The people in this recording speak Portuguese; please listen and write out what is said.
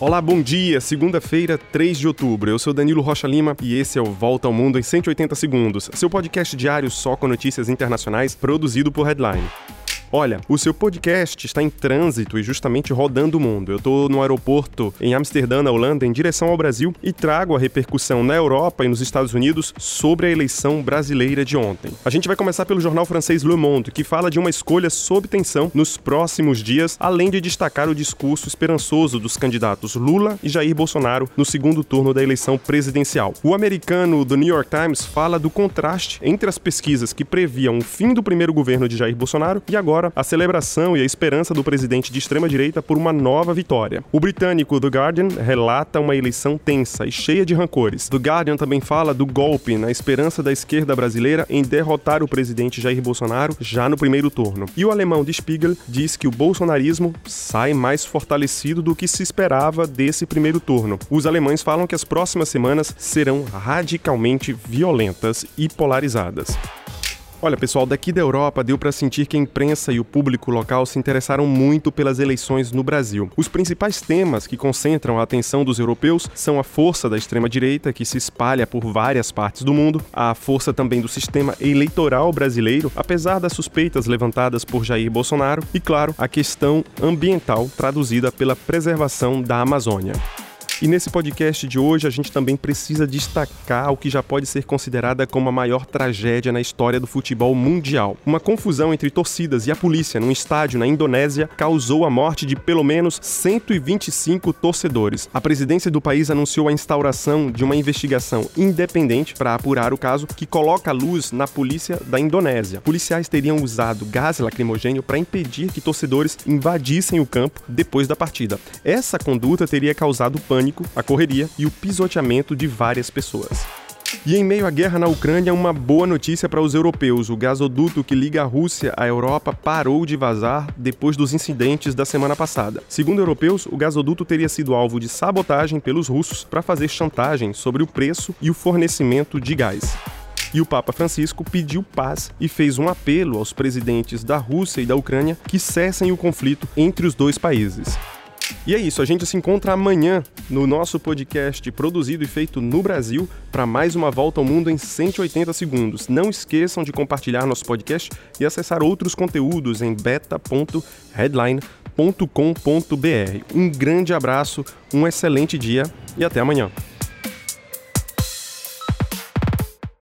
Olá, bom dia. Segunda-feira, 3 de outubro. Eu sou Danilo Rocha Lima e esse é o Volta ao Mundo em 180 segundos, seu podcast diário só com notícias internacionais produzido por Headline. Olha, o seu podcast está em trânsito e justamente rodando o mundo. Eu estou no aeroporto em Amsterdã, na Holanda, em direção ao Brasil e trago a repercussão na Europa e nos Estados Unidos sobre a eleição brasileira de ontem. A gente vai começar pelo jornal francês Le Monde, que fala de uma escolha sob tensão nos próximos dias, além de destacar o discurso esperançoso dos candidatos Lula e Jair Bolsonaro no segundo turno da eleição presidencial. O americano do New York Times fala do contraste entre as pesquisas que previam o fim do primeiro governo de Jair Bolsonaro e agora a celebração e a esperança do presidente de extrema-direita por uma nova vitória. O britânico The Guardian relata uma eleição tensa e cheia de rancores. The Guardian também fala do golpe na esperança da esquerda brasileira em derrotar o presidente Jair Bolsonaro já no primeiro turno. E o alemão de Spiegel diz que o bolsonarismo sai mais fortalecido do que se esperava desse primeiro turno. Os alemães falam que as próximas semanas serão radicalmente violentas e polarizadas. Olha, pessoal, daqui da Europa deu para sentir que a imprensa e o público local se interessaram muito pelas eleições no Brasil. Os principais temas que concentram a atenção dos europeus são a força da extrema-direita, que se espalha por várias partes do mundo, a força também do sistema eleitoral brasileiro, apesar das suspeitas levantadas por Jair Bolsonaro, e, claro, a questão ambiental traduzida pela preservação da Amazônia. E nesse podcast de hoje a gente também precisa destacar o que já pode ser considerada como a maior tragédia na história do futebol mundial. Uma confusão entre torcidas e a polícia num estádio na Indonésia causou a morte de pelo menos 125 torcedores. A presidência do país anunciou a instauração de uma investigação independente para apurar o caso que coloca a luz na polícia da Indonésia. Policiais teriam usado gás lacrimogênio para impedir que torcedores invadissem o campo depois da partida. Essa conduta teria causado pânico pânico, a correria e o pisoteamento de várias pessoas. E em meio à guerra na Ucrânia, uma boa notícia para os europeus. O gasoduto que liga a Rússia à Europa parou de vazar depois dos incidentes da semana passada. Segundo europeus, o gasoduto teria sido alvo de sabotagem pelos russos para fazer chantagem sobre o preço e o fornecimento de gás. E o Papa Francisco pediu paz e fez um apelo aos presidentes da Rússia e da Ucrânia que cessem o conflito entre os dois países. E é isso, a gente se encontra amanhã no nosso podcast produzido e feito no Brasil para mais uma volta ao mundo em 180 segundos. Não esqueçam de compartilhar nosso podcast e acessar outros conteúdos em beta.headline.com.br. Um grande abraço, um excelente dia e até amanhã.